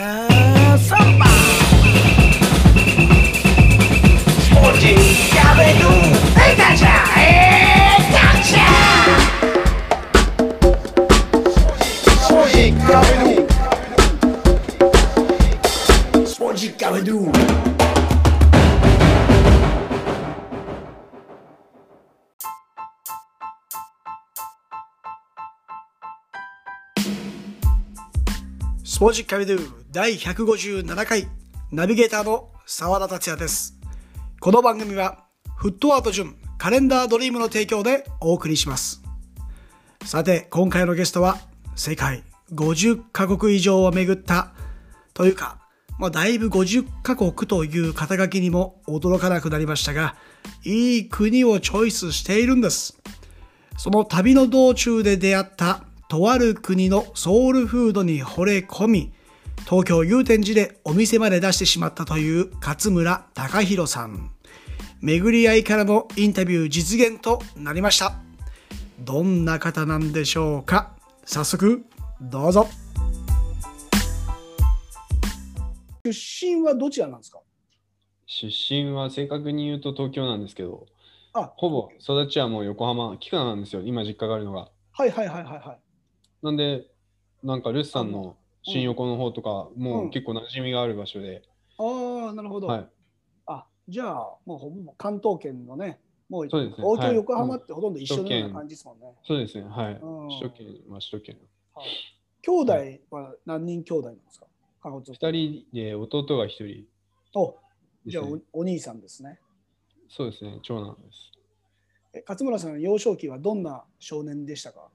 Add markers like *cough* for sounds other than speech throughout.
Have somebody. スポージカビドゥ第157回ナビゲーターの澤田達也です。この番組はフットアート順カレンダードリームの提供でお送りします。さて、今回のゲストは世界50カ国以上を巡ったというか、まあ、だいぶ50カ国という肩書きにも驚かなくなりましたが、いい国をチョイスしているんです。その旅の道中で出会ったとある国のソウルフードに惚れ込み、東京祐天寺でお店まで出してしまったという勝村隆弘さん。巡り合いからのインタビュー実現となりました。どんな方なんでしょうか？早速、どうぞ。出身はどちらなんですか？出身は正確に言うと東京なんですけど、あ、ほぼ育ちはもう横浜、菊名なんですよ、今実家があるのが。はいはいはいはいはい。なんで、なんかルスさんの新横の方とか、もう結構馴染みがある場所で、ああ、なるほど。はい。あ、じゃあ、もうほぼ関東圏のね、もうそうですね東京、はい横浜ってほとんど一緒のような感じですもんね。そうですね、はい。うん首都圏、まあ首都圏。はい兄弟は何人兄弟なんですか？二人で弟が一人おじゃあ。おお兄さんですね。そうですね、長男です。え勝村さんの幼少期はどんな少年でしたか？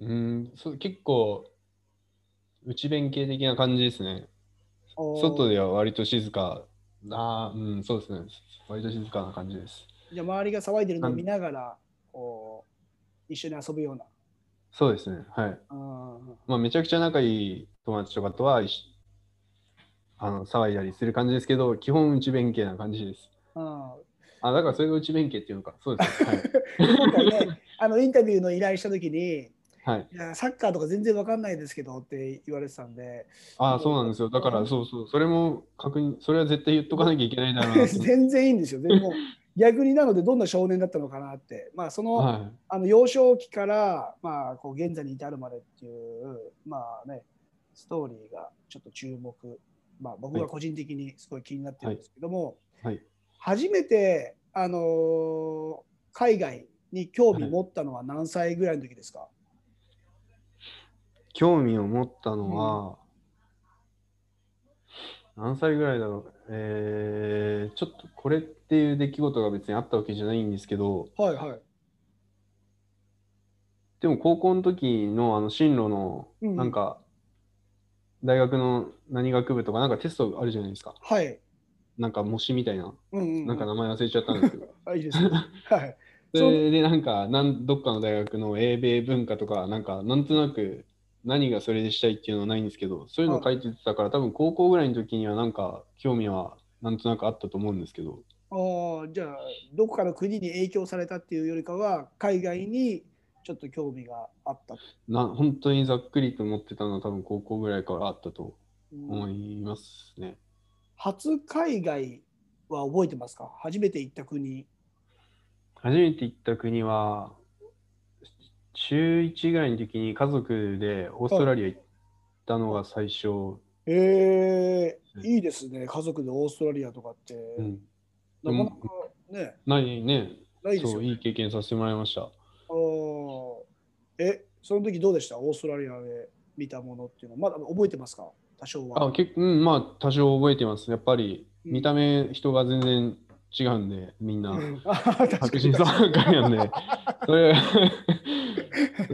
うーん、そう結構、内弁慶的な感じですね。外で。では割と静か。ああ、うん、そうですね。割と静かな感じです。じゃあ周りが騒いでるのを見ながら、こう、一緒に遊ぶような。そうですね、はい。うんまあ、めちゃくちゃ仲いい友達とかとはあの騒いだりする感じですけど、基本内弁慶な感じです。うんあ、だからそれが内弁慶っていうのか。そうですね。今回ね、あのインタビューの依頼したときに、はい。はい、いやサッカーとか全然わかんないですけどって言われてたんで、ああ、そうなんですよ。だから、そうそう。それも確認、それは絶対言っとかなきゃいけないだろうなと。*laughs* 全然いいんですよ。でも逆になのでどんな少年だったのかなって、まあ、その,、はあの幼少期から、まあ、こう現在に至るまでっていう、まあね、ストーリーがちょっと注目、まあ、僕が個人的にすごい気になってるんですけども、い。はい。初めて、あのー海外に興味持ったのは何歳ぐらいの時ですか、興味を持ったのは、何歳ぐらいだろう？えー、ちょっとこれっていう出来事が別にあったわけじゃないんですけど、はいはい。でも高校の時のあの進路のうんなんか大学の何学部とかなんかテストあるじゃないですか。はい。なんか模試みたいな。うんうんうん、なんか名前忘れちゃったんですけど。*laughs* あいいですね。*laughs* はい。それでなんかなんどっかの大学の英米文化とかなんかなんとなく何がそれでしたいっていうのはないんですけどそういうの書いてたから多分高校ぐらいの時にはなんか興味はなんとなくあったと思うんですけどああ、じゃあ、どこかの国に影響されたっていうよりかは、海外にちょっと興味があったと。な本当にざっくりと思ってたのは多分高校ぐらいからあったとうん思いますね。初海外は覚えてますか？初めて行った国。初めて行った国は中1ぐらいの時に家族でオーストラリア行ったのが最初、えー、うんいいですね。家族でオーストラリアとかって。うん、なかなかね、ないねないですよね。そういい経験させてもらいました。あーえ、その時どうでした？オーストラリアで見たものっていうのは。まだ覚えてますか？多少は。あ結構、うん、まあ多少覚えてます。やっぱりうん見た目人が全然違うんで、みんな白人さんばっかりなんで、それ *laughs* そ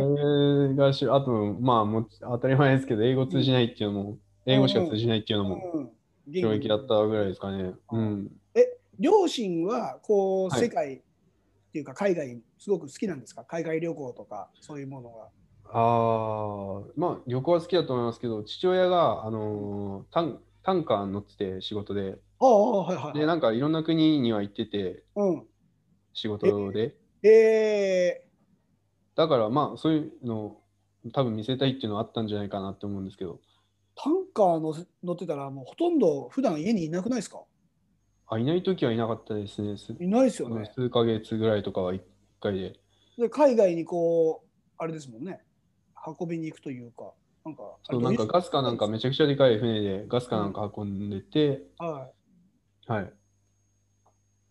れがし、あと、まあもう当たり前ですけど、英語通じないっていうのも、英語しか通じないっていうのもうん衝撃だったぐらいですかね。うん。両親はこうはい世界っていうか海外すごく好きなんですか？海外旅行とかそういうものが。ああ、まあ旅行は好きだと思いますけど、父親が、あのータン、タンカーに乗ってて仕事で、ああ、はいはい、で、はい。なんかいろんな国には行ってて、うん。仕事で。えだからまあそういうのを多分見せたいっていうのはあったんじゃないかなって思うんですけど、タンカーの乗ってたら、もうほとんど普段家にいなくないですか？あ、いないときはいなかったですね。すいないですよね。数ヶ月ぐらいとかは1回で。で海外にこう、あれですもんね、運びに行くというか、なんか、そうなんかガスかなんかめちゃくちゃでかい船でガスかなんか運んでて、ははい。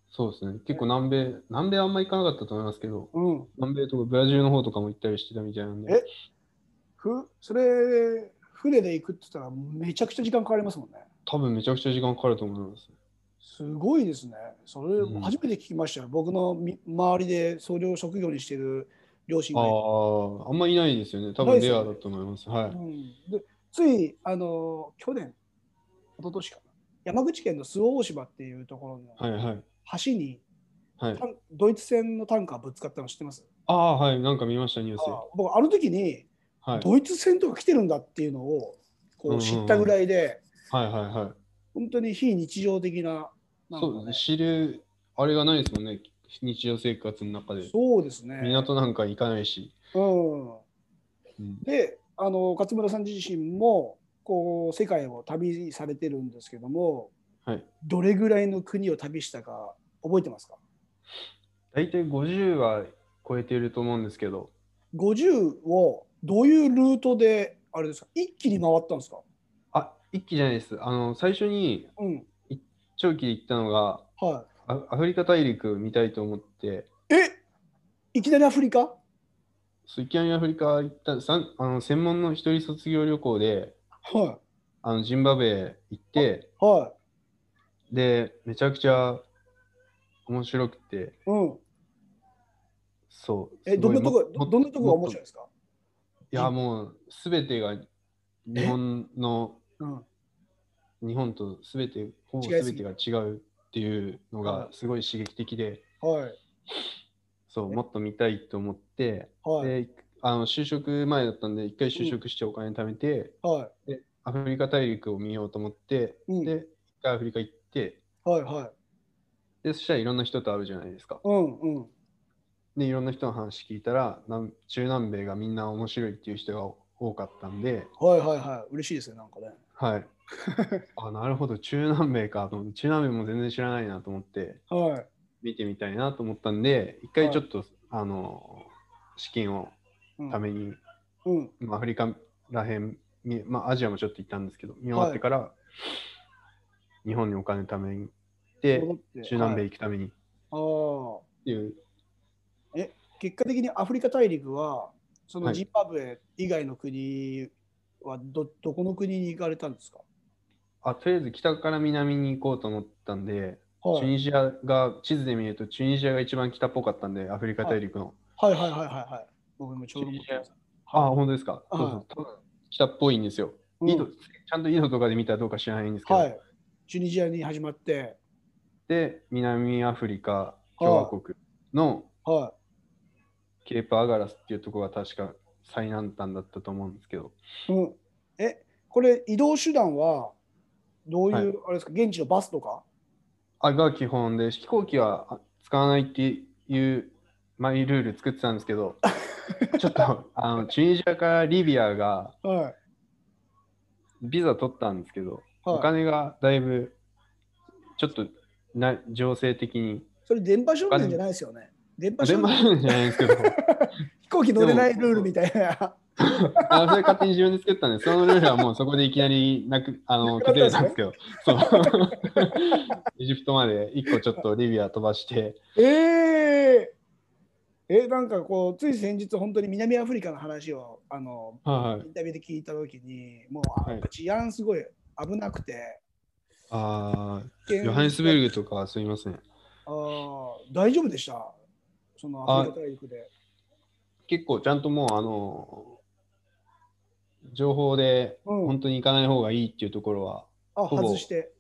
そうですね。結構南米、南米あんま行かなかったと思いますけど、い。うん。南米とかブラジルの方とかも行ったりしてたみたいなんで。え？ふそれ、船で行くって言ったらめちゃくちゃ時間かかりますもんね。多分めちゃくちゃ時間かかると思います。すごいですね。それうん初めて聞きましたよ。僕のみ周りでそれを職業にしている両親あがいてあ、あんまいないですよね。多分レアだと思います。はい。うん、でついあの去年、一昨年かな、山口県の周防大島っていうところのはいはい。橋に、はいタ。ンドイツ船のタンカーぶつかったの知ってます？ああ、はい。なんか見ました、ニュースで。あ僕、あの時に、はい。ドイツ船とか来てるんだっていうのをこう知ったぐらいで、はいはいはい。本当に非日常的な、ねそう、知る、あれがないですもんね。日常生活の中で。そうですね。港なんか行かないし。うん、うん、であの勝村さん自身もこう世界を旅されてるんですけどもはい。どれぐらいの国を旅したか覚えてますか？大体50は超えていると思うんですけど、50をどういうルートであれですか？一気に回ったんですか？あ、一気じゃないです。あの、最初にうん長期で行ったのが、はアアフリカ大陸見たいと思って、いえ？いきなりアフリカ？そういきなりアフリカ行ったさんあの専門の一人卒業旅行ではあのジンバブエ行ってい。はでめちゃくちゃ面白くて。いうん。そう。えどんなとこどどんなとこが面白いですか？いやもうすべてが日本のうん。日本とすべてほぼすべてが違うっていうのがすごい刺激的ではい。えそうもっと見たいと思ってはい。であの就職前だったんで一回就職してお金貯めて、はアフリカ大陸を見ようと思って、いうん。で、一回アフリカ行って、はいはい。で、そしたらいろんな人と会うじゃないですか。うんうん。で、いろんな人の話聞いたら、南中南米がみんな面白いっていう人が多かったんで、はいはいはい。嬉しいですねなんかね。はい。*laughs* あ、なるほど、中南米かと思って、中南米も全然知らないなと思って、はい。見てみたいなと思ったんで、一回ちょっと、あの、資金をうん。ために、うん。まあアフリカらへん、みまあ、アジアもちょっと行ったんですけど、見終わってから、日本にお金貯めに行って、戻って中南米はい行くために。っああていう、結果的にアフリカ大陸はそのはい。ジンバブエ以外の国はど,、どこの国に行かれたんですか、あとりあえず北から南に行こうと思ったんで、はい、チュニジアが、地図で見ると、チュニジアが一番北っぽかったんで、アフリカ大陸の。はい。はいはいはいはい僕もちょうど思ってますあ、本当ですか？はいそうそう。北っぽいんですよ。うん。緯度ちゃんと緯度とかで見たらどうか知らないんですけど、はい。チュニジアに始まって。で、南アフリカ共和国のはケープアガラスっていうところが確か最南端だったと思うんですけど、い、うん、えこれ移動手段はどういう、はい。あれですか現地のバスとか？あが基本で、飛行機はあ使わないっていうマイルール作ってたんですけど、*laughs* ちょっとあのチュニジアからリビアがはい。ビザ取ったんですけど、おはい。金がだいぶちょっとな情勢的に、それ電波少年じゃないですよね。電波少全部あ年るんじゃないですけど、*laughs* 飛行機乗れないルールみたいなあそれ勝手に自分で作ったんで、そのルールはもうそこでいきなりなくあの崩れたんですけど、そう。*laughs* エジプトまで一個ちょっとリビア飛ばして、えええなんかこうつい先日本当に南アフリカの話をあのはいインタビューで聞いたときにもうあはい。治安すごい危なくて、あ危険ーヨハネスベルグとかはすみません。あー大丈夫でした？そのアフリカ大陸で。結構ちゃんともうあの情報でうん本当に行かない方がいいっていうところは、あ外して。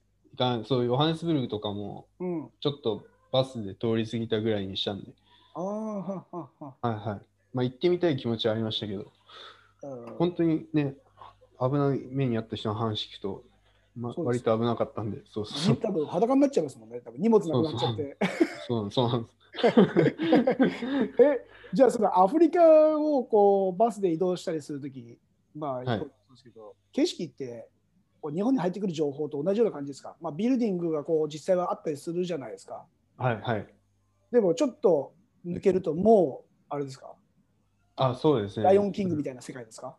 そうヨハネスブルグとかもうん、ちょっとバスで通り過ぎたぐらいにしたんで、ああははは。はいはい。まあ行ってみたい気持ちはありましたけど、うん本当にね、危ない目にあった人の話聞くと、まあ、そうです割と危なかったんで、そうそう *laughs* 多分裸になっちゃいますもんね。多分荷物なくなっちゃって。そうそうなんです。*laughs* えじゃあそのアフリカをこうバスで移動したりするときまあ、いそうですけど、景色って日本に入ってくる情報と同じような感じですか、まあ、ビルディングがこう実際はあったりするじゃないですか。はいはい。でもちょっと抜けるともう、あれですか、あ、そうですね。ライオンキングみたいな世界ですか？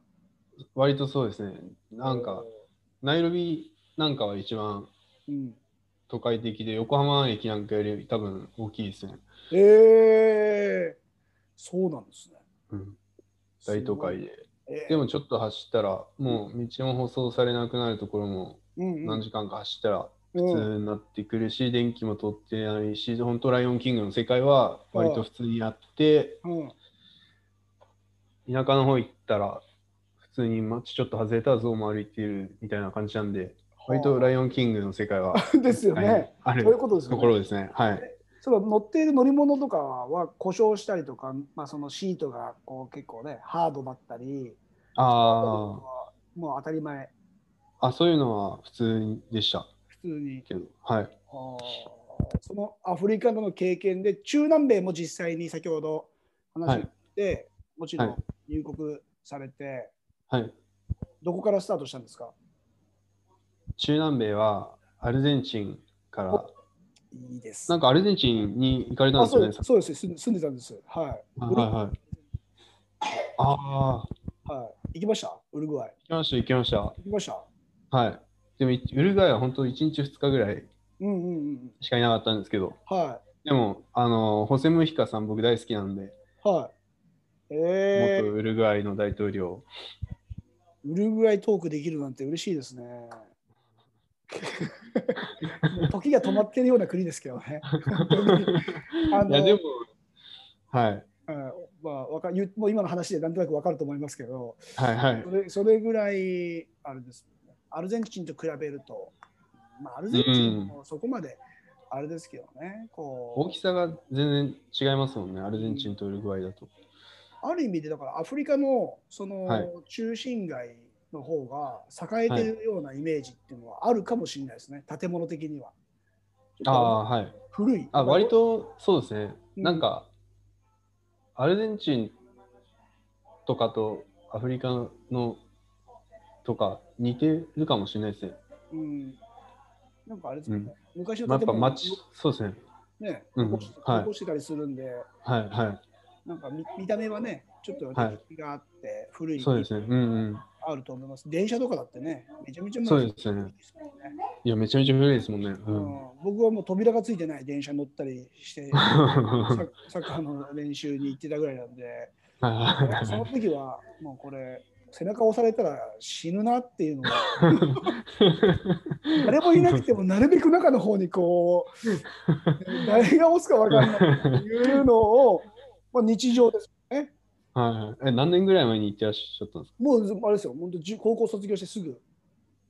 割とそうですね。なんか、、ナイロビなんかは一番うん、都会的で、横浜駅なんかより多分大きいですね。えー、そうなんですね。うん、大都会で。えー。でもちょっと走ったら、もう道も舗装されなくなるところも何時間か走ったらうん。普通になってくるし、電気も通ってないし、本当ライオンキングの世界は割と普通にあって、うん。田舎の方行ったら普通に街ちょっと外れたら象も歩いているみたいな感じなんで、割とライオンキングの世界はですよね。はいあそういうることですよね。ところですね。はい。その乗っている乗り物とかは故障したりとか、まあ、そのシートがこう結構ね、ハードだったり、あもう当たり前、あ、あ、そういうのは普通でした普通に。けど、はい。そのアフリカでの経験で、中南米も実際に先ほど話して、もちろはん入国されて、はい。どこからスタートしたんですか？中南米はアルゼンチンから、いいです。なんかアルゼンチンに行かれたんあですよね。そうですそうです住んでたんです。はい。はいはいはい。ああ、はい、行きました？ウルグアイ。行きました、行きました。行きました？はい。でも、いウルグアイは本当1日2日ぐらいうんうんうん。しかいなかったんですけど、はでも、あの、ホセ・ムヒカさん僕大好きなんで、い。はい。え元ウルグアイの大統領。ー、ウルグアイトークできるなんて嬉しいですね。時が止まってるような国ですけどね。*laughs* あのいや、でも、はい。うんまあ、わかもう今の話でなんとなく分かると思いますけど、はいはいそ。れそれぐらいあれです、ね、アルゼンチンと比べると、まあ、アルゼンチンもそこまであれですけどね、こ大きさが全然違いますもんね、アルゼンチンとウルグアイだと。うある意味でだからアフリカのそのはい中心街の方が栄えてるようなイメージっていうのはあるかもしれないですね、建物的には。ああ、はい。古い。あ、割とそうですね。うんなんか、アルゼンチンとかとアフリカのとか似てるかもしれないですね。うん、なんかあれですかね、昔まあ、やっぱの建物街、そうですね。ね、うん残しはい残してたりするんで、はいはなんか見見た目はね、ちょっとはい歴史があって、古い。いそうですね。うんうん。あると思います。電車とかだってね、めちゃめちゃそうですね古いですもんねいや、めちゃめちゃ古いですもんね。う。うんん僕はもう扉がついてない電車乗ったりして、*laughs* サッカーの練習に行ってたぐらいなんで、はいその時はもうこれ、背中押されたら死ぬなっていうのが、*laughs* 誰もいなくてもなるべく中の方にこう、*laughs* 誰が押すか分かんないっていうのを、まあ、日常ですよね。はいはい。え、何年ぐらい前に行ってらっしゃったんですか？もうあれですよ、本当高校卒業してすぐ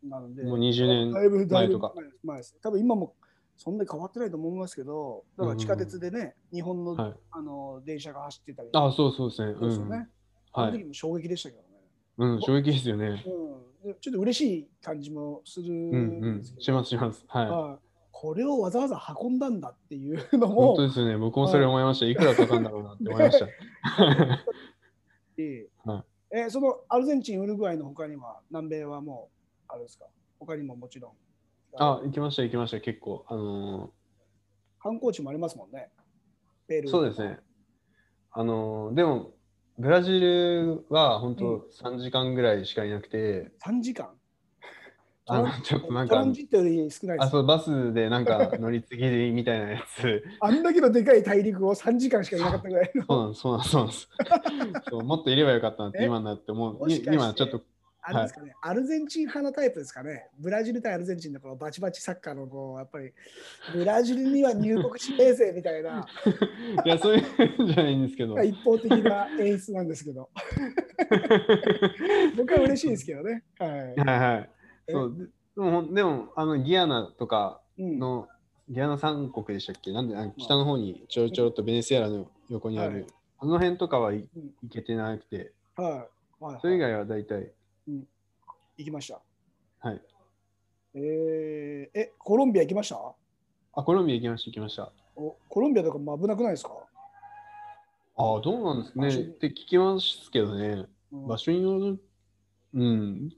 なので、もう20年前とか前です。多分今もそんなに変わってないと思いますけど、だから地下鉄でね、日本の,、はいあの電車が走ってたり、あ、そうそうですね。うん。そうですよね。あの時はい。も衝撃でしたけどね。うん、衝撃ですよね。うん、でちょっと嬉しい感じもするうんうんですけ。ど、しますします。はい。はいこれをわざわざ運んだんだっていうの本も当、ですよね。僕もそれ思いました。いくらかかるんだろうなって思いました。え *laughs* えはえそのアルゼンチン、ウルグアイの他には、南米はもう、あれですか、他にももちろん。あ、行きました、行きました、結構。あの観光地もありますもんね。ペルーーそうですね。あのーでも、ブラジルは本うん当3時間ぐらいしかいなくて、3時間？あのちょっとなんかトランジットより少ない。あそうバスでなんか *laughs* 乗り継ぎみたいなやつ、あんだけのでかい大陸を3時間しかいなかったぐらいの。*laughs* そうなんそうなんそうなん。*laughs* そうもっといればよかったなってえ？今になって思う。しかして今ちょっと、あれですかね、アルゼンチン派のタイプですかね。ブラジル対アルゼンチンのこのバチバチサッカーのこう、やっぱり、ブラジルには入国しねえぜみたいな、いや、そういうんじゃないんですけど、はい一方的な演出なんですけど、僕は嬉しいですけどね。はい。はい。えそうででも、でもあのギアナとかうん、の、ギアナ三国でしたっけ？なんであの北の方にちょろちょろっとベネズエラの横にある、はい。あの辺とかはいうん。行けてなくて、はい。はい。それ以外は大体、行きました。はい。えー、え、コロンビア行きました？あ、コロンビア行きました、行きました。おコロンビアとかも危なくないですか、ああ、どうなんですかね。って聞きますけどね、うん。場所によるうん。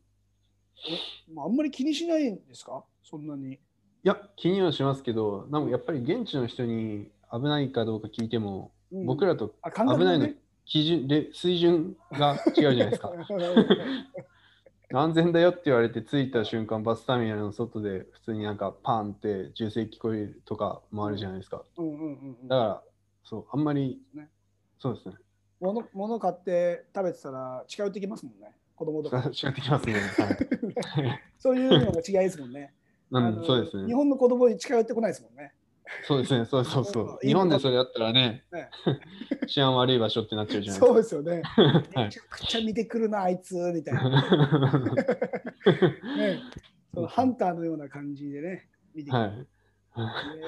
まあ、あんまり気にしないんですか？そんなに。いや、気にはしますけど、なんかやっぱり現地の人に危ないかどうか聞いても、うん僕らと危ないの基準で水準が違うじゃないですか。*laughs* 安全だよって言われて着いた瞬間、バスターミナルの外で普通になんかパンって銃声聞こえるとかもあるじゃないですか。うんうんうんうんだから、そう、あんまり、ねそうですね。物物買って食べてたら近寄ってきますもんね。子供とか。違ってきますね。はい。そういうのが違いですもんね。*laughs* うん、そうですね。日本の子供に近寄ってこないですもんね。そうですね。そうそうそう。*laughs* 日本でそれやったらねね、*laughs* 治安悪い場所ってなっちゃうじゃないそうですよね。はいめちゃくちゃ見てくるな、あいつみたいな。ね、そのハンターのような感じでね、見てくる。はい。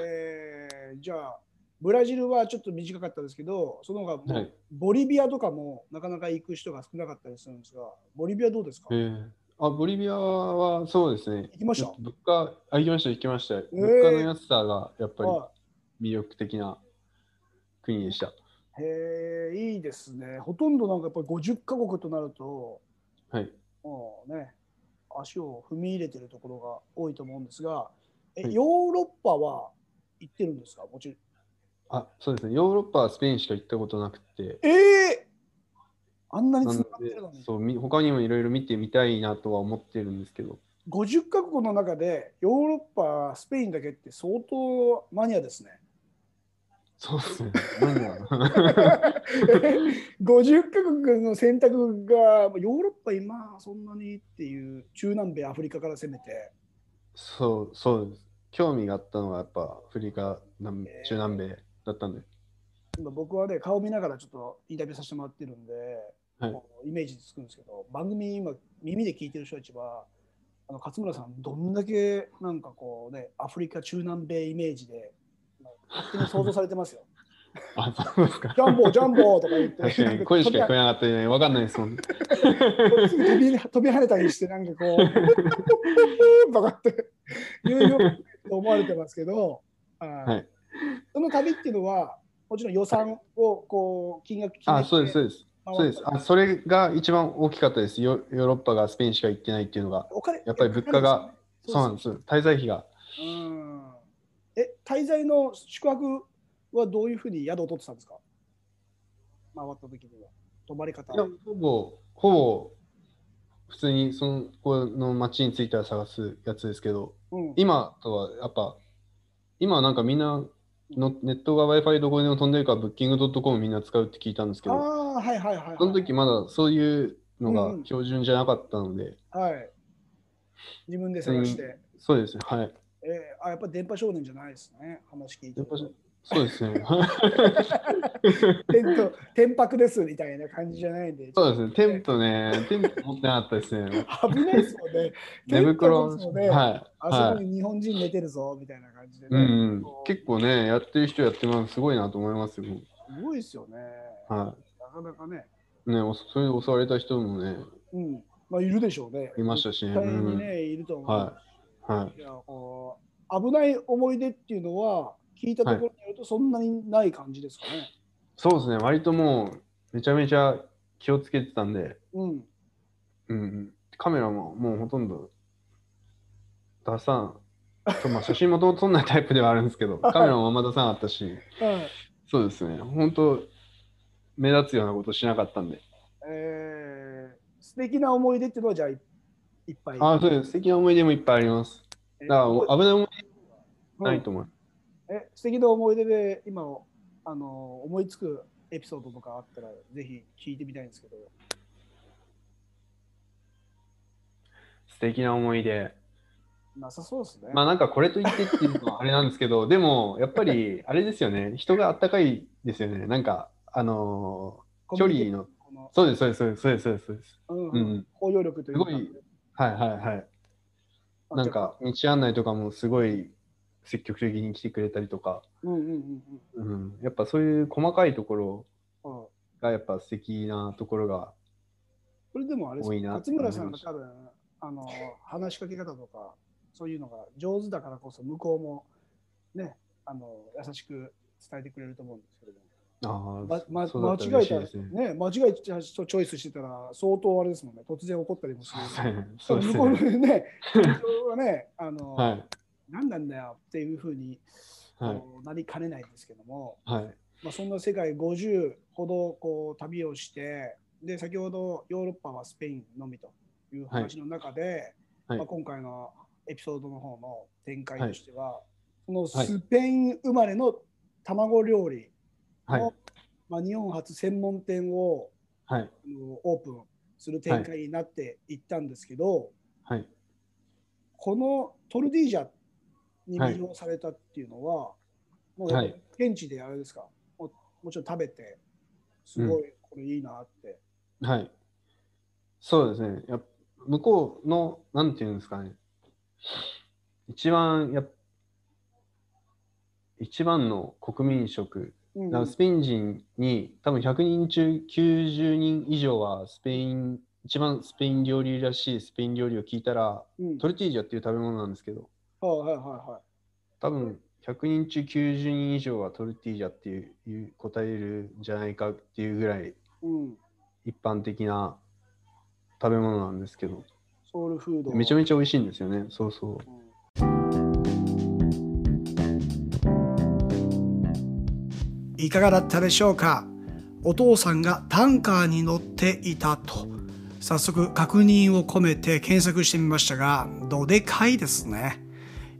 えーじゃあ、ブラジルはちょっと短かったですけど、その他もう、はいボリビアとかもなかなか行く人が少なかったりするんですが、ボリビアどうですか、えーあ、ボリビアはそうですね。行きました？物価、あ、行きました、行きました。ー物価の安さがやっぱはり魅力的な国でした。いへえ、いいですね。ほとんどなんかやっぱり50カ国となると、はい。もうね、足を踏み入れてるところが多いと思うんですが、えはいヨーロッパは行ってるんですか？もちろん。あ、そうですね。ヨーロッパはスペインしか行ったことなくて、ええあんなにがってでるのに。そうみ他にもいろいろ見てみたいなとは思ってるんですけど、50カ国の中でヨーロッパ、スペインだけって相当マニアですね。そうですね。何だろう50カ国の選択がヨーロッパ今そんなにっていう中南米、アフリカから攻めて。そう、そうです。興味があったのはやっぱアフリカ、南えー中南米だったんで。今僕はね、顔見ながらちょっとインタビューさせてもらってるんで、はいイメージつくんですけど、番組今、耳で聞いてる人たちは、あの勝村さん、どんだけなんかこうね、アフリカ、中南米イメージで、まあ勝手に想像されてますよ。*laughs* あ、そうですか。ジャンボ、ジャンボとか言って、確かに声しか聞こえなかったんで、わかんないですもん *laughs* 飛び飛び跳ねたりして、なんかこう、*laughs* とかって言うよと思われてますけど、はいはいその旅っていうのは、もちろん予算をこう金額決めてあ、そうです、そうです。そうです。あ、それが一番大きかったです。ヨヨーロッパがスペインしか行ってないっていうのが。お金やっぱり物価がそうなんです。滞在費が。うんえ、滞在の宿泊はどういうふうに宿を取ってたんですか？回った時には。泊まり方。いや、ほぼ、ほぼ、普通にそのこの街に着いたら探すやつですけど、うん、今とはやっぱ、今はなんかみんなのネットが Wi-Fi どこでも飛んでるから、ブッキングドットコムみんな使うって聞いたんですけあど、あ、はいはいはい、はい。その時まだそういうのがうん標準じゃなかったので、はい。自分で探して。そうですね、はい。えーあ、やっぱ電波少年じゃないですね。話聞いてそうですね。*laughs* テント、天白ですみたいな感じじゃないんで。そうですね、テントね、テント持ってなかったですね。*laughs* 危ないですもんね。寝袋、ねはい。あそはいこに日本人寝てるぞみたいな感じでね。うん結構ね、やってる人やってます。すごいなと思いますよ。すごいですよね。はなかなかね。い。ね、おそれで襲われた人もね、うん。まあ、いるでしょうね。いましたしねにね、いると思う。はい。はい。いやこう危ない思い出っていうのは、聞いたところによると、そんなにない感じですかね。そうですね、割ともう、めちゃめちゃ気をつけてたんで、うん。うんうん、カメラももうほとんど出さん。そうまあ、写真もともと撮んないタイプではあるんですけど、*laughs* カメラもあんま出さなかったし、はいそうですね、本当、目立つようなことしなかったんで。えー、素敵な思い出っていうのは、じゃあい、いっぱい。あそうです、素敵な思い出もいっぱいあります。えだから、危ない思いうん出ないと思う。え素敵な思い出で今あの思いつくエピソードとかあったらぜひ聞いてみたいんですけど。素敵な思い出。なさそうですね。まあなんかこれと言ってっていうのはあれなんですけど、*laughs* でもやっぱりあれですよね、人があったかいですよね。なんか、あのー距離の、そうです、そうです、そうです、そうです、そうです。うんうん。うん包容力というか。すごい。はいはいはい。なんか、道案内とかもすごい積極的に来てくれたりとか、うんうんうんうん、やっぱそういう細かいところ。がやっぱ素敵なところが、それでもあれです多いな勝村さんが多分あの話しかけ方とかそういうのが上手だからこそ向こうもねあの優しく伝えてくれると思うんですけれども。あまま間違えたね。ね、間違えたチョイスしてたら相当あれですもんね、突然怒ったりもする。そうです向こうのね。ね、緊張がね、あの、はい。何なんだよっていうふうに、はい。なりかねないんですけども、はい。まあ、そんな世界50ほどこう旅をして、で、先ほどヨーロッパはスペインのみという話の中で、はいまあ、今回のエピソードの方の展開としては、はいスペイン生まれの卵料理の、はい。まあ、日本初専門店をはい。あのオープンする展開になっていったんですけど、はい。このトルディージャに魅了されたっていうのは、もう現地であれですか、ももちろん食べて、すごいこれいいなって。はい。そうですね。やっ向こうの、なんていうんですかね。一番、やっ一番の国民食。うん。スペイン人に多分100人中90人以上はスペイン、一番スペイン料理らしいスペイン料理を聞いたら、うん。トルティージャっていう食べ物なんですけど、はいはいはいはい。多分100人中90人以上はトルティージャっていう答えるんじゃないかっていうぐらいうん、一般的な食べ物なんですけど、ソウルフード。めちゃめちゃ美味しいんですよね。そうそう。いかがだったでしょうか？お父さんがタンカーに乗っていたと。早速確認を込めて検索してみましたがどでかいですね。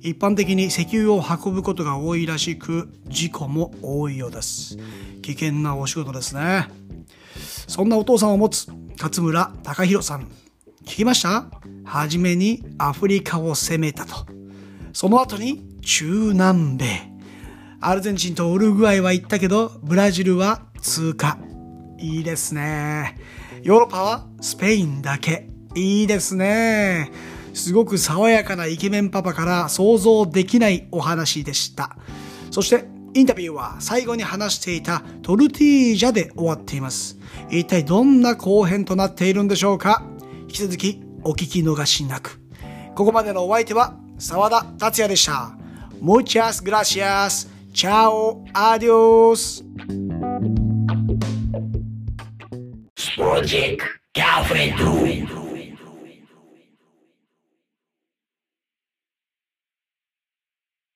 一般的に石油を運ぶことが多いらしく事故も多いようです。危険なお仕事ですね。そんなお父さんを持つ勝村隆弘さん聞きました？はじめにアフリカを攻めたとその後に中南米アルゼンチンとウルグアイは行ったけど、ブラジルは通過。いいですね。ヨーロッパはスペインだけ。いいですね。すごく爽やかなイケメンパパから想像できないお話でした。そして、インタビューは最後に話していたトルティージャで終わっています。一体どんな後編となっているんでしょうか？引き続きお聞き逃しなく。ここまでのお相手は沢田達也でした。Muchas gracias. Chao. Adios. Project Café True.